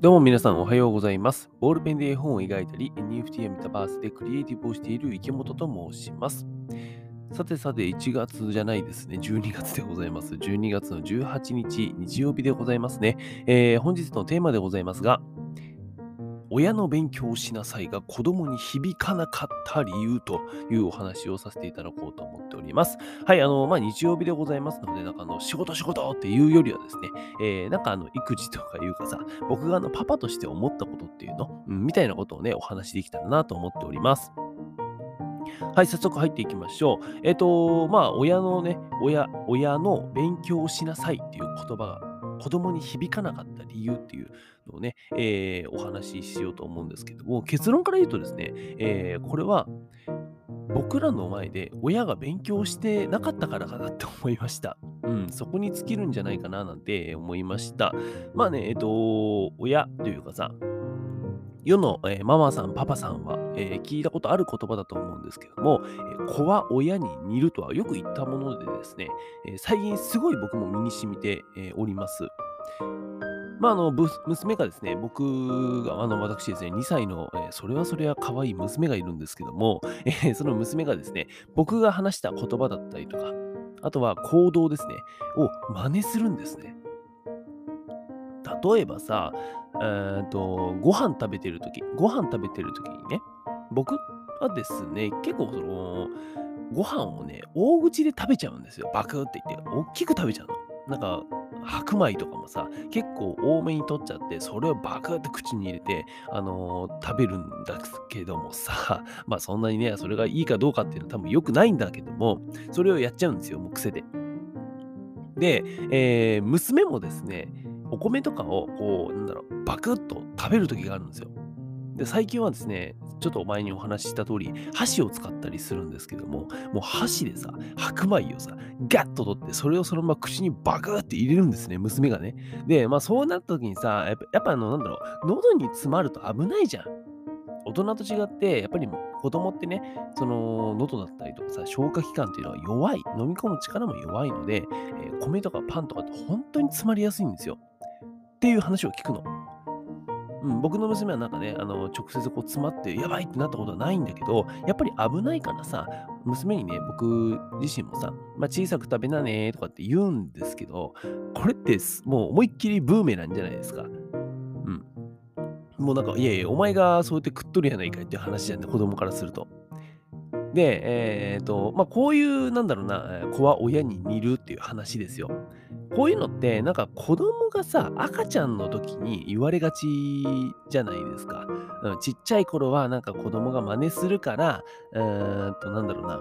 どうも皆さんおはようございます。ボールペンで絵本を描いたり、NFT やメタバースでクリエイティブをしている池本と申します。さてさて、1月じゃないですね。12月でございます。12月の18日、日曜日でございますね。えー本日のテーマでございますが、親の勉強をしなさいが子供に響かなかった理由というお話をさせていただこうと思っております。はい、あの、まあ、日曜日でございますので、なんかあの、仕事仕事っていうよりはですね、えーなんかあの、育児とかいうかさ、僕があの、パパとして思ったことっていうの、うん、みたいなことをね、お話できたらなと思っております。はい、早速入っていきましょう。えっ、と、まあ、親のね、親、親の勉強をしなさいっていう言葉が子供に響かなかった理由っていうのをね、えーお話ししようと思うんですけども、結論から言うとですね、えーこれは僕らの前で親が勉強してなかったからかなって思いました。うん、そこに尽きるんじゃないかななんて思いました。まあね、えっ、と、親というかさ、世の、えーママさん、パパさんは、えー聞いたことある言葉だと思うんですけども、えー子は親に似るとはよく言ったものでですね、えー最近すごい僕も身に染みて、えーおります。まあ、あの、ぶ娘がですね、僕が、あの、私ですね、2歳の、えーそれはそれは可愛い娘がいるんですけども、えーその娘がですね、僕が話した言葉だったりとか、あとは行動ですね、を真似するんですね。例えばさ、えーと、ご飯食べてるとき、ご飯食べてるときにね、僕はですね、結構その、ご飯をね、大口で食べちゃうんですよ。バクって言って、大きく食べちゃうの。なんか、白米とかもさ、結構多めに取っちゃって、それをバクって口に入れて、あのー食べるんだけどもさ、まあそんなにね、それがいいかどうかっていうのは多分良くないんだけども、それをやっちゃうんですよ、もう癖で。で、えー娘もですね、お米とかをこう、なんだろう、バクッと食べる時があるんですよ。で、最近はですね、ちょっと前にお話しした通り、箸を使ったりするんですけども、もう箸でさ、白米をさ、ガッと取って、それをそのまま口にバクって入れるんですね、娘がね。で、まあそうなった時にさ、やっぱやっぱあの、なんだろう、喉に詰まると危ないじゃん。大人と違って、やっぱり子供ってね、その喉だったりとかさ、消化器官っていうのは弱い、飲み込む力も弱いので、えー米とかパンとかって本当に詰まりやすいんですよ。っていう話を聞くの。うん、僕の娘はなんかね、あの直接こう詰まってやばいってなったことはないんだけど、やっぱり危ないからさ、娘にね、僕自身もさ、まあ、小さく食べなねとかって言うんですけど、これってもう思いっきりブーメランじゃないですか。うん。もうなんか、いやいや、お前がそうやって食っとるやないかいっていう話じゃんね、子供からすると。で、えっ、と、まあ、こういう、なんだろうな、子は親に似るっていう話ですよ。こういうのって、なんか子供がさ、赤ちゃんの時に言われがちじゃないですか。うん、ちっちゃい頃は、なんか子供が真似するから、うーんと、なんだろうな。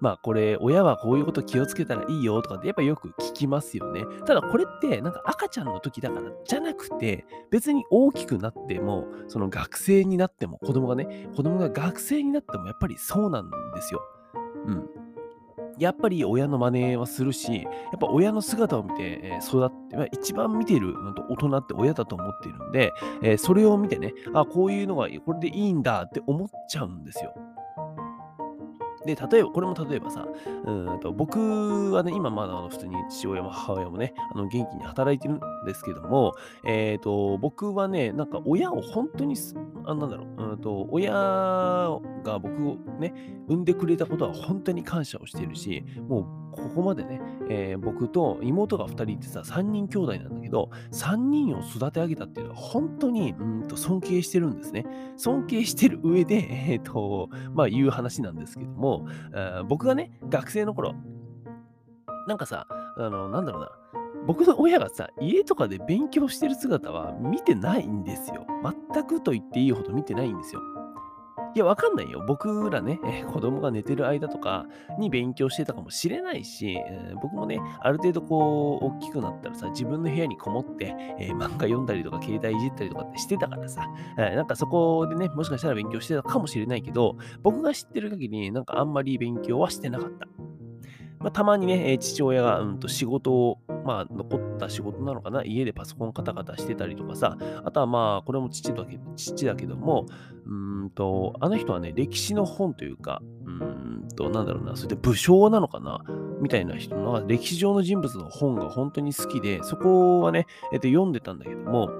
まあこれ、親はこういうこと気をつけたらいいよとかってやっぱよく聞きますよね。ただこれってなんか赤ちゃんの時だからじゃなくて、別に大きくなっても、その学生になっても、子供がね、子供が学生になってもやっぱりそうなんですよ。うん。やっぱり親の真似はするし、やっぱ親の姿を見て、え育って、まあ一番見てる大人って親だと思っているんで、えそれを見てね、あ、こういうのがこれでいいんだって思っちゃうんですよ。で、例えば、これも例えばさ、うんと僕はね、今まだあの普通に父親も母親もね、あの元気に働いてるんですけども、えっ、と、僕はね、なんか親を本当に、あなんだろう、うんと、親が僕をね、産んでくれたことは本当に感謝をしているし、もうここまでね、えー僕と妹が2人いてさ、3人兄弟なんだけど、3人を育て上げたっていうのは本当にうんと尊敬してるんですね。尊敬してる上で、えっ、と、まあ言う話なんですけども、僕がね、学生の頃、なんかさ、あの、なんだろうな、僕の親がさ、家とかで勉強してる姿は見てないんですよ。全くと言っていいほど見てないんですよ。いや、わかんないよ。僕らね、子供が寝てる間とかに勉強してたかもしれないし、えー僕もね、ある程度こう、大きくなったらさ、自分の部屋にこもって、えー漫画読んだりとか、携帯いじったりとかってしてたからさ、えーなんかそこでね、もしかしたら勉強してたかもしれないけど、僕が知ってる限り、なんかあんまり勉強はしてなかった。まあ、たまにね、えー父親が、うん、と仕事を、まあ、残った仕事なのかな、家でパソコンカタカタしてたりとかさ、あとはまあ、これも父だけ父だけども、うーんと、あの人はね、歴史の本というか、うーんと、なんだろうな、それで武将なのかな、みたいな人の歴史上の人物の本が本当に好きで、そこはね、えっと、読んでたんだけども、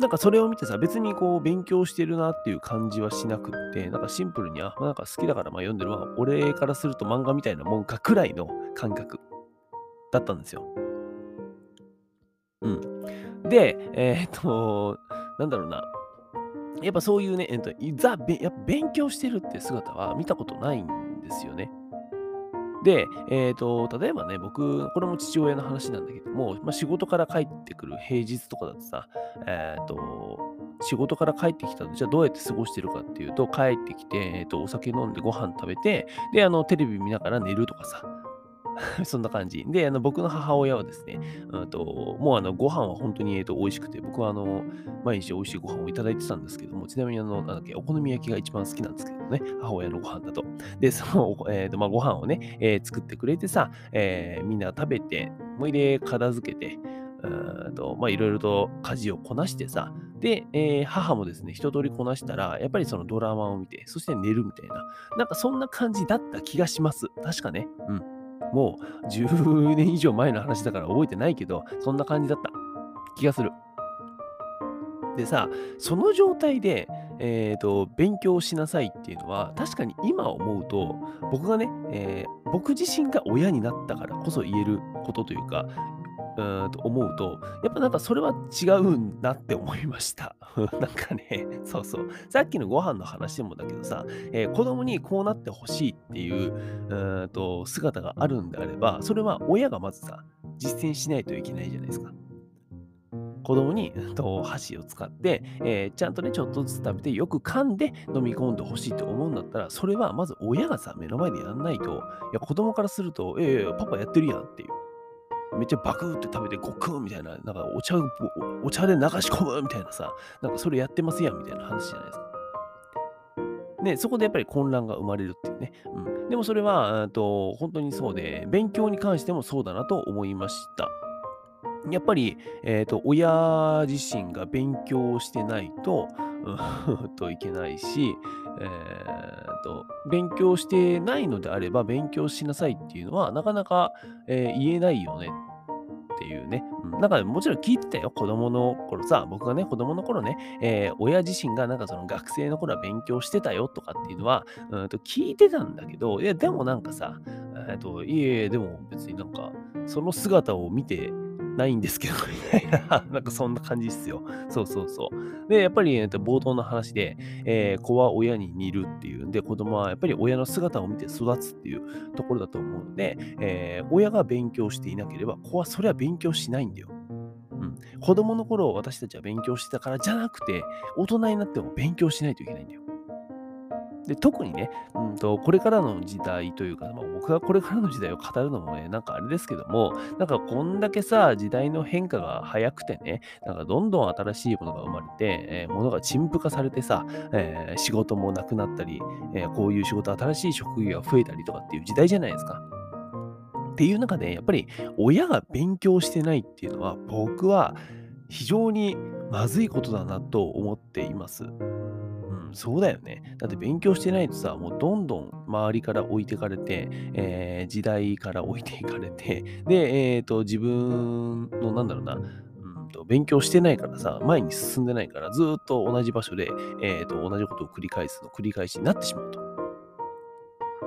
なんかそれを見てさ、別にこう勉強してるなっていう感じはしなくって、なんかシンプルに、あ、なんか好きだからまあ読んでるわ。俺からすると漫画みたいなもんかくらいの感覚だったんですよ。うん。で、えー、っと、なんだろうな。やっぱそういうね、えっと、ザ、やっぱ勉強してるって姿は見たことないんですよね。で、えっ、ー、と、例えばね、僕、これも父親の話なんだけども、まあ、仕事から帰ってくる平日とかだとさ、えっ、ー、と、仕事から帰ってきたと、じゃあどうやって過ごしてるかっていうと、帰ってきて、えっ、ー、と、お酒飲んでご飯食べて、で、あの、テレビ見ながら寝るとかさ、そんな感じ。で、あの僕の母親はですね、あともうあのご飯は本当に、えー、と美味しくて、僕はあの毎日美味しいご飯をいただいてたんですけども、ちなみにあの、なんだっけ、お好み焼きが一番好きなんですけどね、母親のご飯だと。で、その、えーとまあ、ご飯をね、えー、作ってくれてさ、えー、みんな食べて、もいで片付けて、とまあいろいろと家事をこなしてさ、で、えー、母もですね、一通りこなしたら、やっぱりそのドラマを見て、そして寝るみたいな、なんかそんな感じだった気がします。確かね。うん。もう10年以上前の話だから覚えてないけど、そんな感じだった気がする。でさ、その状態で、えーと、勉強しなさいっていうのは、確かに今思うと、僕がね、えー、僕自身が親になったからこそ言えることというか、うんと思うと、やっぱなんかそれは違うんだって思いました。なんかね、そうそう。さっきのご飯の話でもだけどさ、えー、子供にこうなってほしいっていううんと姿があるんであれば、それは親がまずさ、実践しないといけないじゃないですか。子供に、と、箸を使って、えー、ちゃんとね、ちょっとずつ食べて、よく噛んで飲み込んでほしいと思うんだったら、それはまず親がさ、目の前でやんないと、いや、子供からすると、ええー、パパやってるやんっていう。めっちゃバクって食べてゴクンみたいな、なんかお茶お茶で流し込むみたいなさ、なんかそれやってますやんみたいな話じゃないですか。で、そこでやっぱり混乱が生まれるっていうね。うん、でもそれは、と本当にそうで、勉強に関してもそうだなと思いました。やっぱり、えっ、ー、と、親自身が勉強してないと、といけないし、えーと、勉強してないのであれば勉強しなさいっていうのはなかなか、えー、言えないよねっていうね。うん、なんかもちろん聞いてたよ。子供の頃さ、僕がね、子供の頃ね、えー、親自身がなんかその学生の頃は勉強してたよとかっていうのは、うんと聞いてたんだけど、いや、でもなんかさ、えーと、いえいえ、でも別になんか、その姿を見て、ないんですけど、みたいな、なんかそんな感じっすよ。そうそうそう。で、やっぱり、えっと、冒頭の話で、えー、子は親に似るっていうんで、子供はやっぱり親の姿を見て育つっていうところだと思うので、えー、親が勉強していなければ、子はそれは勉強しないんだよ。うん、子供の頃私たちは勉強してたからじゃなくて、大人になっても勉強しないといけないんだよ。で特にね、うんと、これからの時代というか、まあ、僕がこれからの時代を語るのもね、なんかあれですけども、なんかこんだけさ、時代の変化が早くてね、なんかどんどん新しいものが生まれて、えー、物が陳腐化されてさ、えー、仕事もなくなったり、えー、こういう仕事、新しい職業が増えたりとかっていう時代じゃないですか。っていう中で、やっぱり親が勉強してないっていうのは、僕は非常にまずいことだなと思っています。そうだよね。だって勉強してないとさ、もうどんどん周りから置いてかれて、えー、時代から置いていかれて、で、えっ、ー、と、自分の、なんだろうな、うんと、勉強してないからさ、前に進んでないから、ずっと同じ場所で、えっ、ー、と、同じことを繰り返すの繰り返しになってしまうと。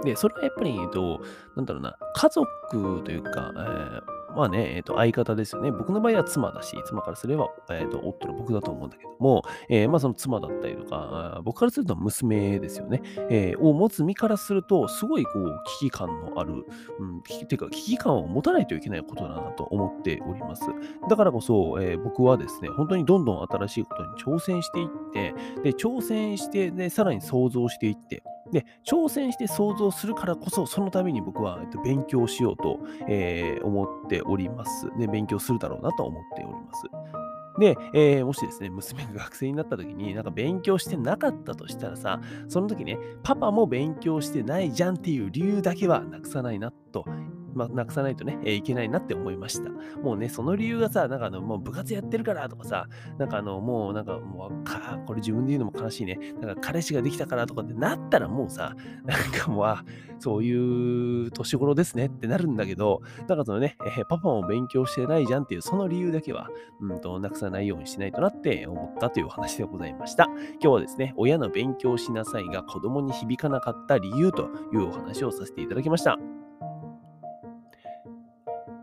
で、それはやっぱり、えっと、なんだろうな、家族というか、えーまあね、えっ、と、相方ですよね。僕の場合は妻だし、妻からすれば、えっ、と、夫の僕だと思うんだけども、えー、まあその妻だったりとか、僕からすると娘ですよね。えを持つ身からすると、すごいこう、危機感のある、うん、危機、てか危機感を持たないといけないことだなと思っております。だからこそ、え僕はですね、本当にどんどん新しいことに挑戦していって、で、挑戦して、で、さらに想像していって、で、挑戦して想像するからこそ、そのために僕は、えっと、勉強しようと、えー、思っております。で、勉強するだろうなと思っております。で、えー、もしですね、娘が学生になった時に、なんか勉強してなかったとしたらさ、その時ね、パパも勉強してないじゃんっていう理由だけはなくさないなとまあ、なくさないとね、えーいけないなって思いました。もうね、その理由がさ、なんかあの、もう部活やってるからとかさ、なんかあの、もうなんかもう、か、これ自分で言うのも悲しいね。なんか彼氏ができたからとかってなったらもうさ、なんかもう、あそういう年頃ですねってなるんだけど、なんかそのね、えーパパも勉強してないじゃんっていう、その理由だけは、うんと、なくさないようにしないとなって思ったというお話でございました。今日はですね、親の勉強しなさいが子供に響かなかった理由というお話をさせていただきました。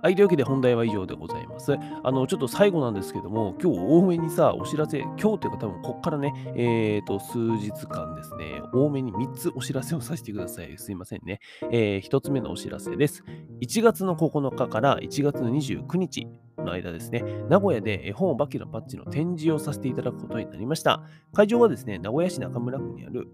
はい、というわけで本題は以上でございます。あの、ちょっと最後なんですけども、今日多めにさ、お知らせ、今日というか多分こっからね、えっ、と、数日間ですね、多めに3つお知らせをさせてください。すいませんね。え1つ目のお知らせです。1月の9日から1月の29日の間ですね、名古屋で絵本お化けのパッチの展示をさせていただくことになりました。会場はですね、名古屋市中村区にある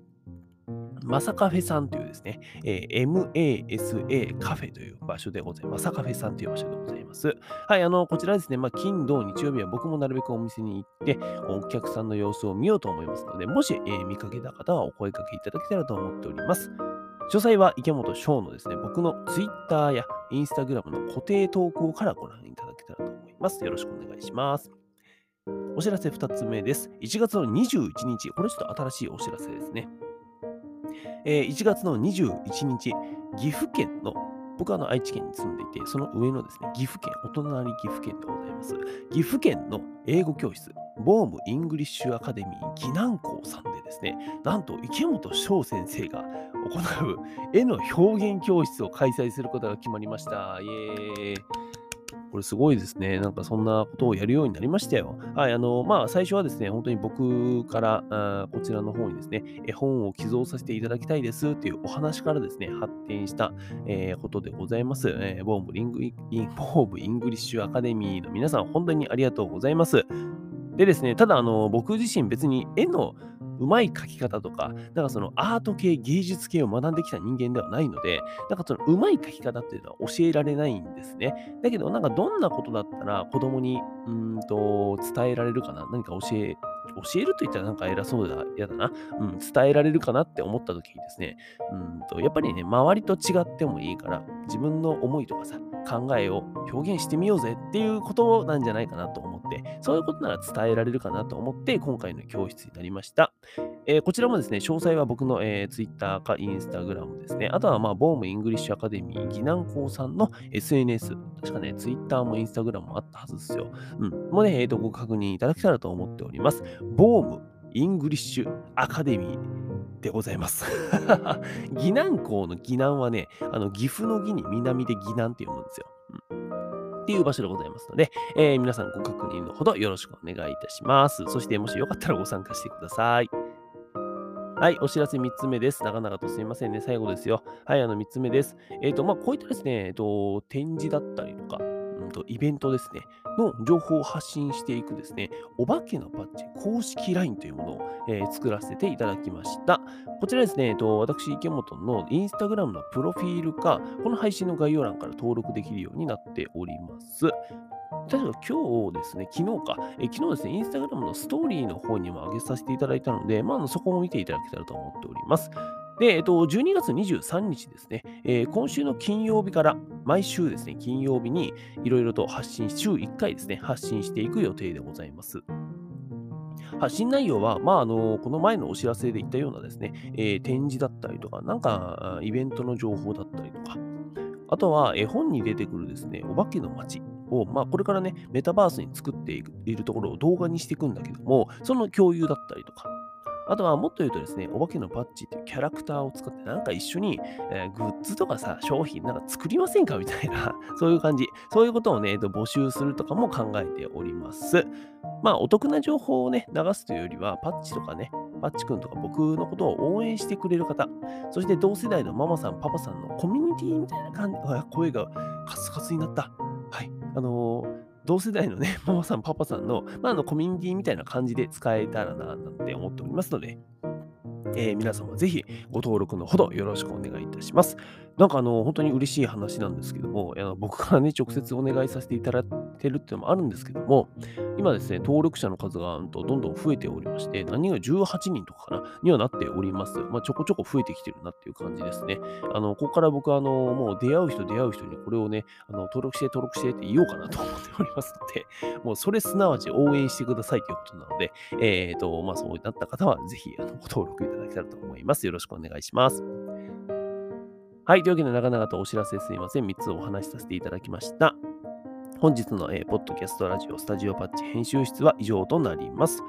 マサカフェさんというですね、えー MASA カフェという場所でございます。マサカフェさんという場所でございます。はい、あの、こちらですね、まあ、金、土、日曜日は僕もなるべくお店に行って、お客さんの様子を見ようと思いますので、もし、えー見かけた方はお声かけいただけたらと思っております。詳細は池本翔のですね、僕の Twitter や Instagram の固定投稿からご覧いただけたらと思います。よろしくお願いします。お知らせ2つ目です。1月の21日、これちょっと新しいお知らせですね。えー1月の21日、岐阜県の、僕はの愛知県に住んでいて、その上のですね、岐阜県、お隣岐阜県でございます。岐阜県の英語教室、ボーム・イングリッシュ・アカデミー岐南校さんでですね、なんと池本翔先生が行う絵の表現教室を開催することが決まりました。イエーイ。これすごいですね。なんかそんなことをやるようになりましたよ。はい、あの、まあ、最初はですね、本当に僕からあこちらの方にですね、絵本を寄贈させていただきたいですっていうお話からですね、発展した、えーことでございます。えーボームリングイン、ボームイングリッシュアカデミーの皆さん、本当にありがとうございます。でですね、ただ、あの、僕自身別に絵のうまい描き方とか、なんかそのアート系、芸術系を学んできた人間ではないので、なんかそのうまい描き方っていうのは教えられないんですね。だけど、なんかどんなことだったら子供にうんと伝えられるかな？何か教え、教えると言ったらなんか偉そうだ、嫌だな。うん、伝えられるかなって思った時にですね、うんと、やっぱりね、周りと違ってもいいから、自分の思いとかさ、考えを表現してみようぜっていうことなんじゃないかなと思って、そういうことなら伝えられるかなと思って、今回の教室になりました。えーこちらもですね、詳細は僕の、えー、Twitter か Instagram ですね。あとは、まあ、ボームイングリッシュアカデミー、岐南校さんの SNS。確かね、Twitter も Instagram もあったはずですよ。うん。もね、えーと、ご確認いただけたらと思っております。ボームイングリッシュアカデミーでございます。技南校の技南はね、あの、岐阜の岐に南で技南って読むんですよ。っていう場所でございますので、えー皆さんご確認のほどよろしくお願いいたします。そして、もしよかったらご参加してください。はい、お知らせ3つ目です。長々とすみませんね。最後ですよ。はい、あの3つ目です。えっ、と、まあ、こういったですね、えっ、と、展示だったりとか、んと、イベントですね、の情報を発信していくですね、お化けのパッチ公式 LINE というものを、えー作らせていただきました。こちらですね、えっと、私、池本のインスタグラムのプロフィールか、この配信の概要欄から登録できるようになっております。確か今日ですね、昨日か、え昨日ですね、インスタグラムのストーリーの方にも上げさせていただいたので、まあ、そこも見ていただけたらと思っております。で、えっと、12月23日ですね、えー今週の金曜日から毎週ですね、金曜日にいろいろと発信、週1回ですね、発信していく予定でございます。発信内容は、まあ、あの、この前のお知らせで言ったようなですね、えー展示だったりとか、なんか、イベントの情報だったりとか、あとは絵本に出てくるですね、お化けの街を、まあ、これからね、メタバースに作っているところを動画にしていくんだけども、その共有だったりとか、あとはもっと言うとですね、お化けのパッチっていうキャラクターを使って、なんか一緒に、えーグッズとかさ、商品なんか作りませんかみたいな、そういう感じ。そういうことをね、えっと募集するとかも考えております。まあ、お得な情報をね、流すというよりは、パッチとかね、パッチ君とか僕のことを応援してくれる方、そして同世代のママさん、パパさんのコミュニティみたいな感じ、声がカスカスになった。はい。あのー同世代のね、ママさん、パパさんの、まあ、あのコミュニティみたいな感じで使えたらな、なんて思っておりますので、えー皆様ぜひご登録のほどよろしくお願いいたします。なんかあの、本当に嬉しい話なんですけども、あの僕からね、直接お願いさせていただいてるっていうのもあるんですけども、今ですね、登録者の数がどんどん増えておりまして、何が18人とかかな、にはなっております。まあ、ちょこちょこ増えてきてるなっていう感じですね。あの、ここから僕はあの、もう出会う人出会う人にこれをね、あの登録して登録してって言おうかなと思っておりますので、もうそれすなわち応援してくださいということなので、えっ、と、まあそうなった方はぜひあのご登録いただけたらと思います。よろしくお願いします。はい。というわけで、長々とお知らせすいません。3つお話しさせていただきました。本日の、えーポッドキャストラジオスタジオパッチ編集室は以上となります。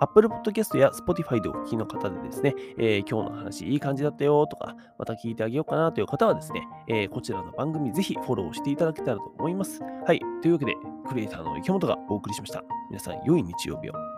Apple Podcast や Spotify でお聞きの方でですね、えー今日の話いい感じだったよとか、また聞いてあげようかなという方はですね、えーこちらの番組ぜひフォローしていただけたらと思います。はい。というわけで、クリエイターの池本がお送りしました。皆さん、良い日曜日を。